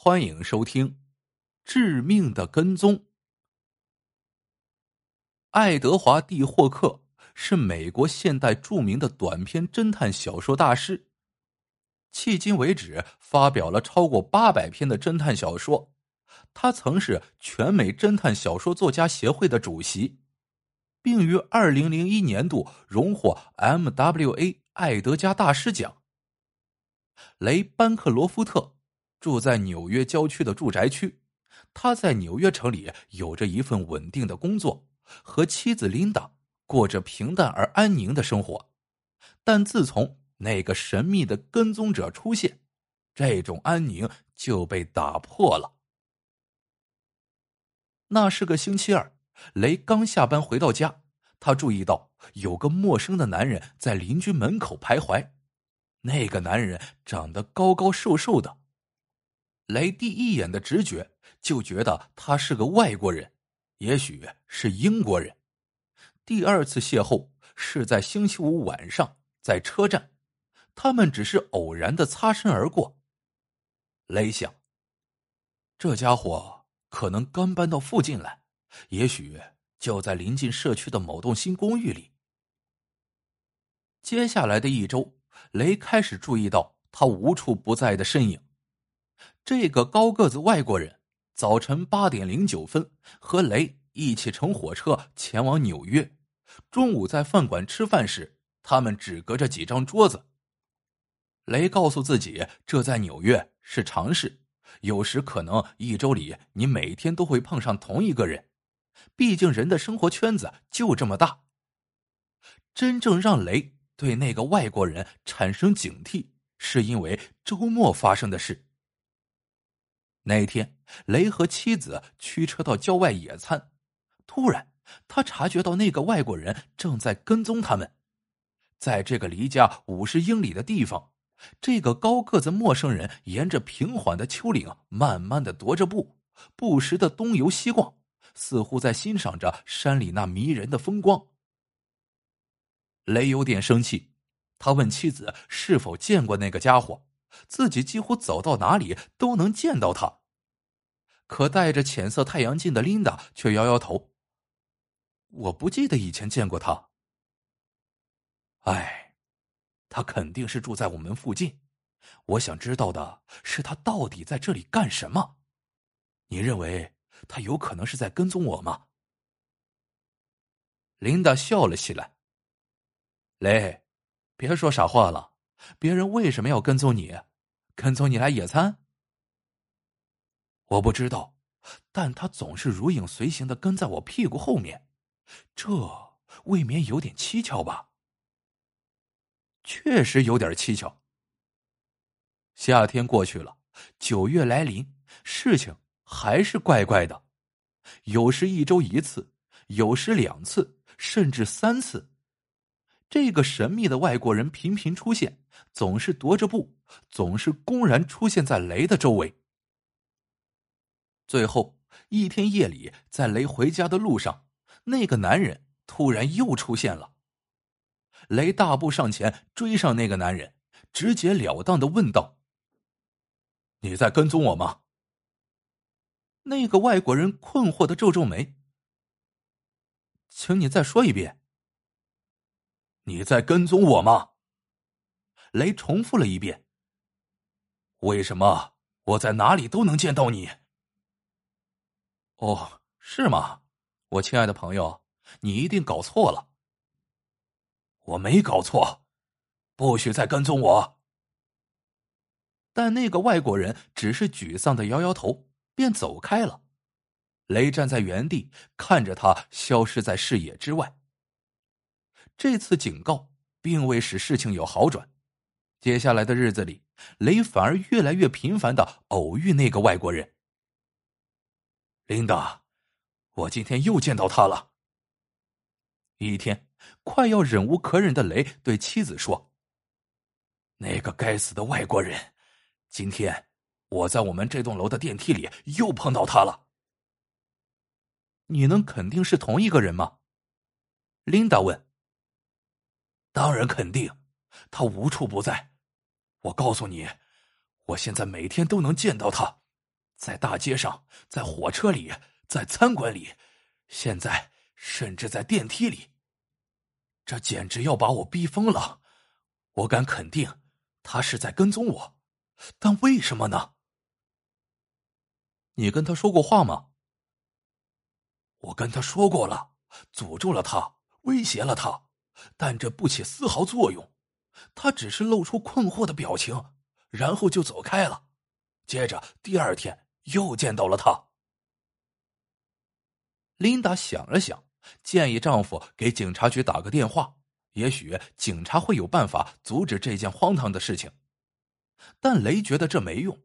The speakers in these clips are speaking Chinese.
欢迎收听《致命的跟踪》。爱德华蒂霍克是美国现代著名的短篇侦探小说大师，迄今为止发表了超过八百篇的侦探小说。他曾是全美侦探小说作家协会的主席，并于二零零一年度荣获 M.W.A. 艾德加大师奖。雷·班克罗夫特住在纽约郊区的住宅区，他在纽约城里有着一份稳定的工作，和妻子琳达过着平淡而安宁的生活。但自从那个神秘的跟踪者出现，这种安宁就被打破了。那是个星期二，雷刚下班回到家，他注意到有个陌生的男人在邻居门口徘徊。那个男人长得高高瘦瘦的，雷第一眼的直觉就觉得他是个外国人，也许是英国人。第二次邂逅是在星期五晚上，在车站，他们只是偶然的擦身而过。雷想，这家伙。可能刚搬到附近来，也许就在临近社区的某栋新公寓里。接下来的一周，雷开始注意到他无处不在的身影。这个高个子外国人早晨八点零九分和雷一起乘火车前往纽约，中午在饭馆吃饭时，他们只隔着几张桌子。雷告诉自己，这在纽约是常事。有时可能一周里你每天都会碰上同一个人，毕竟人的生活圈子就这么大。真正让雷对那个外国人产生警惕，是因为周末发生的事。那一天，雷和妻子驱车到郊外野餐，突然他察觉到那个外国人正在跟踪他们，在这个离家五十英里的地方。这个高个子陌生人沿着平缓的丘陵慢慢的踱着步，不时的东游西逛，似乎在欣赏着山里那迷人的风光。雷有点生气，他问妻子是否见过那个家伙，自己几乎走到哪里都能见到他。可戴着浅色太阳镜的琳达却摇摇头：“我不记得以前见过他。”哎。他肯定是住在我们附近，我想知道的是他到底在这里干什么？你认为他有可能是在跟踪我吗？琳达笑了起来。雷，别说傻话了，别人为什么要跟踪你？跟踪你来野餐？我不知道，但他总是如影随形的跟在我屁股后面，这未免有点蹊跷吧？确实有点蹊跷。夏天过去了，九月来临，事情还是怪怪的。有时一周一次，有时两次，甚至三次。这个神秘的外国人频频出现，总是踱着步，总是公然出现在雷的周围。最后一天夜里，在雷回家的路上，那个男人突然又出现了。雷大步上前追上那个男人，直截了当的问道：“你在跟踪我吗？”那个外国人困惑的皱皱眉：“请你再说一遍。”“你在跟踪我吗？”雷重复了一遍。“为什么我在哪里都能见到你？”“哦，是吗？我亲爱的朋友，你一定搞错了。”我没搞错，不许再跟踪我。但那个外国人只是沮丧的摇摇头，便走开了。雷站在原地看着他消失在视野之外。这次警告并未使事情有好转，接下来的日子里，雷反而越来越频繁的偶遇那个外国人。琳达，我今天又见到他了。一天。快要忍无可忍的雷对妻子说：“那个该死的外国人，今天我在我们这栋楼的电梯里又碰到他了。你能肯定是同一个人吗？”琳达问。“当然肯定，他无处不在。我告诉你，我现在每天都能见到他，在大街上，在火车里，在餐馆里，现在甚至在电梯里。这简直要把我逼疯了！我敢肯定，他是在跟踪我，但为什么呢？你跟他说过话吗？我跟他说过了，诅咒了他，威胁了他，但这不起丝毫作用。他只是露出困惑的表情，然后就走开了。接着第二天又见到了他。琳达想了想，建议丈夫给警察局打个电话，也许警察会有办法阻止这件荒唐的事情。但雷觉得这没用，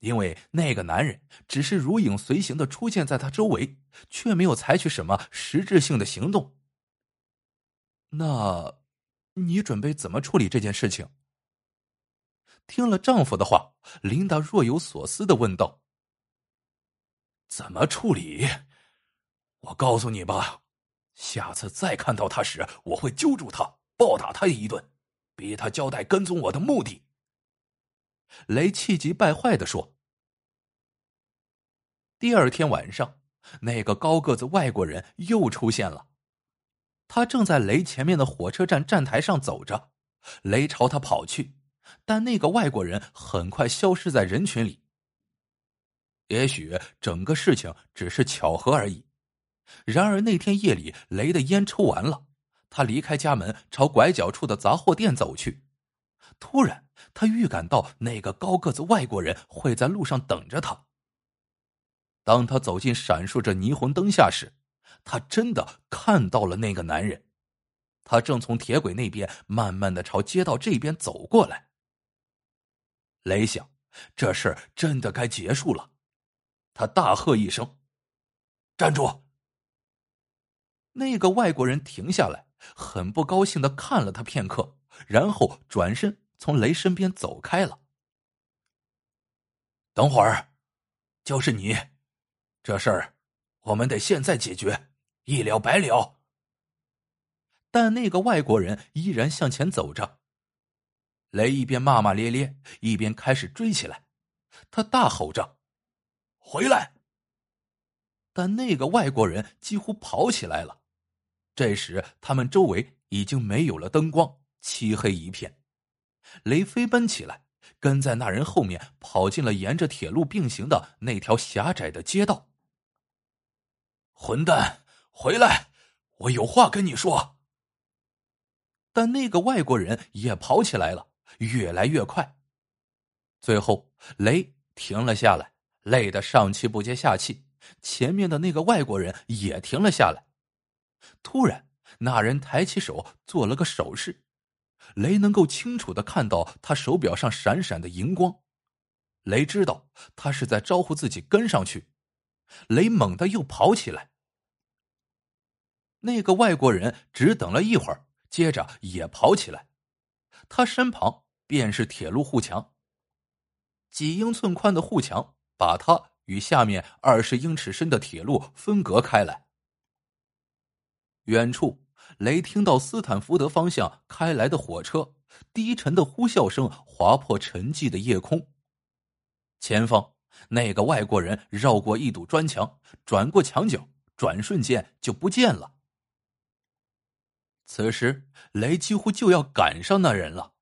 因为那个男人只是如影随形的出现在他周围，却没有采取什么实质性的行动。那。你准备怎么处理这件事情？听了丈夫的话，琳达若有所思的问道：“怎么处理？我告诉你吧，下次再看到他时，我会揪住他，暴打他一顿，逼他交代跟踪我的目的。”雷气急败坏的说。第二天晚上，那个高个子外国人又出现了。他正在雷前面的火车站站台上走着，雷朝他跑去，但那个外国人很快消失在人群里。也许整个事情只是巧合而已。然而那天夜里，雷的烟抽完了，他离开家门，朝拐角处的杂货店走去。突然，他预感到那个高个子外国人会在路上等着他。当他走进闪烁着霓虹灯下时，他真的看到了那个男人，他正从铁轨那边慢慢的朝街道这边走过来。雷想，这事真的该结束了，他大喝一声：“站住！”那个外国人停下来，很不高兴的看了他片刻，然后转身从雷身边走开了。等会儿，就是你，这事儿我们得现在解决。一了百了。但那个外国人依然向前走着。雷一边骂骂咧咧，一边开始追起来。他大吼着：“回来！”但那个外国人几乎跑起来了。这时，他们周围已经没有了灯光，漆黑一片。雷飞奔起来，跟在那人后面，跑进了沿着铁路并行的那条狭窄的街道。混蛋！回来，我有话跟你说。但那个外国人也跑起来了，越来越快。最后，雷停了下来，累得上气不接下气。前面的那个外国人也停了下来。突然，那人抬起手做了个手势，雷能够清楚的看到他手表上闪闪的荧光。雷知道他是在招呼自己跟上去。雷猛地又跑起来。那个外国人只等了一会儿，接着也跑起来。他身旁便是铁路护墙，几英寸宽的护墙把他与下面二十英尺深的铁路分隔开来。远处，雷听到斯坦福德方向开来的火车，低沉的呼啸声划破沉寂的夜空。前方，那个外国人绕过一堵砖墙，转过墙角，转瞬间就不见了。此时，雷几乎就要赶上那人了。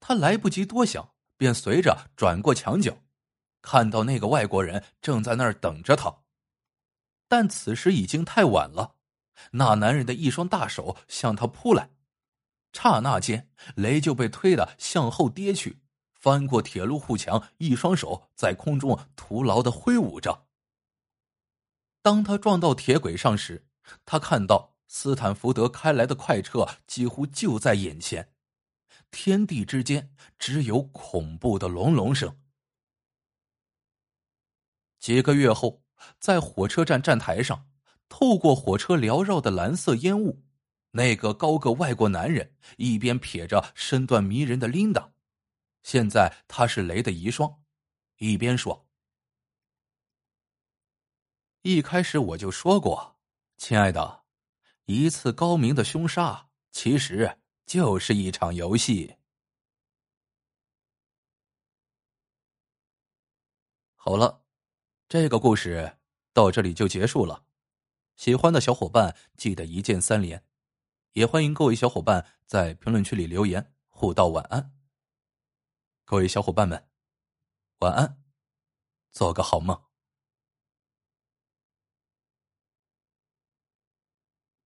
他来不及多想，便随着转过墙角，看到那个外国人正在那儿等着他。但此时已经太晚了，那男人的一双大手向他扑来，刹那间，雷就被推得向后跌去，翻过铁路护墙，一双手在空中徒劳的挥舞着。当他撞到铁轨上时，他看到。斯坦福德开来的快车几乎就在眼前，天地之间只有恐怖的隆隆声。几个月后，在火车站站台上，透过火车缭绕的蓝色烟雾，那个高个外国男人一边瞥着身段迷人的琳达，现在他是雷的遗孀，一边说：“一开始我就说过，亲爱的。”一次高明的凶杀，其实就是一场游戏。好了，这个故事到这里就结束了。喜欢的小伙伴记得一键三连，也欢迎各位小伙伴在评论区里留言互道晚安。各位小伙伴们，晚安，做个好梦。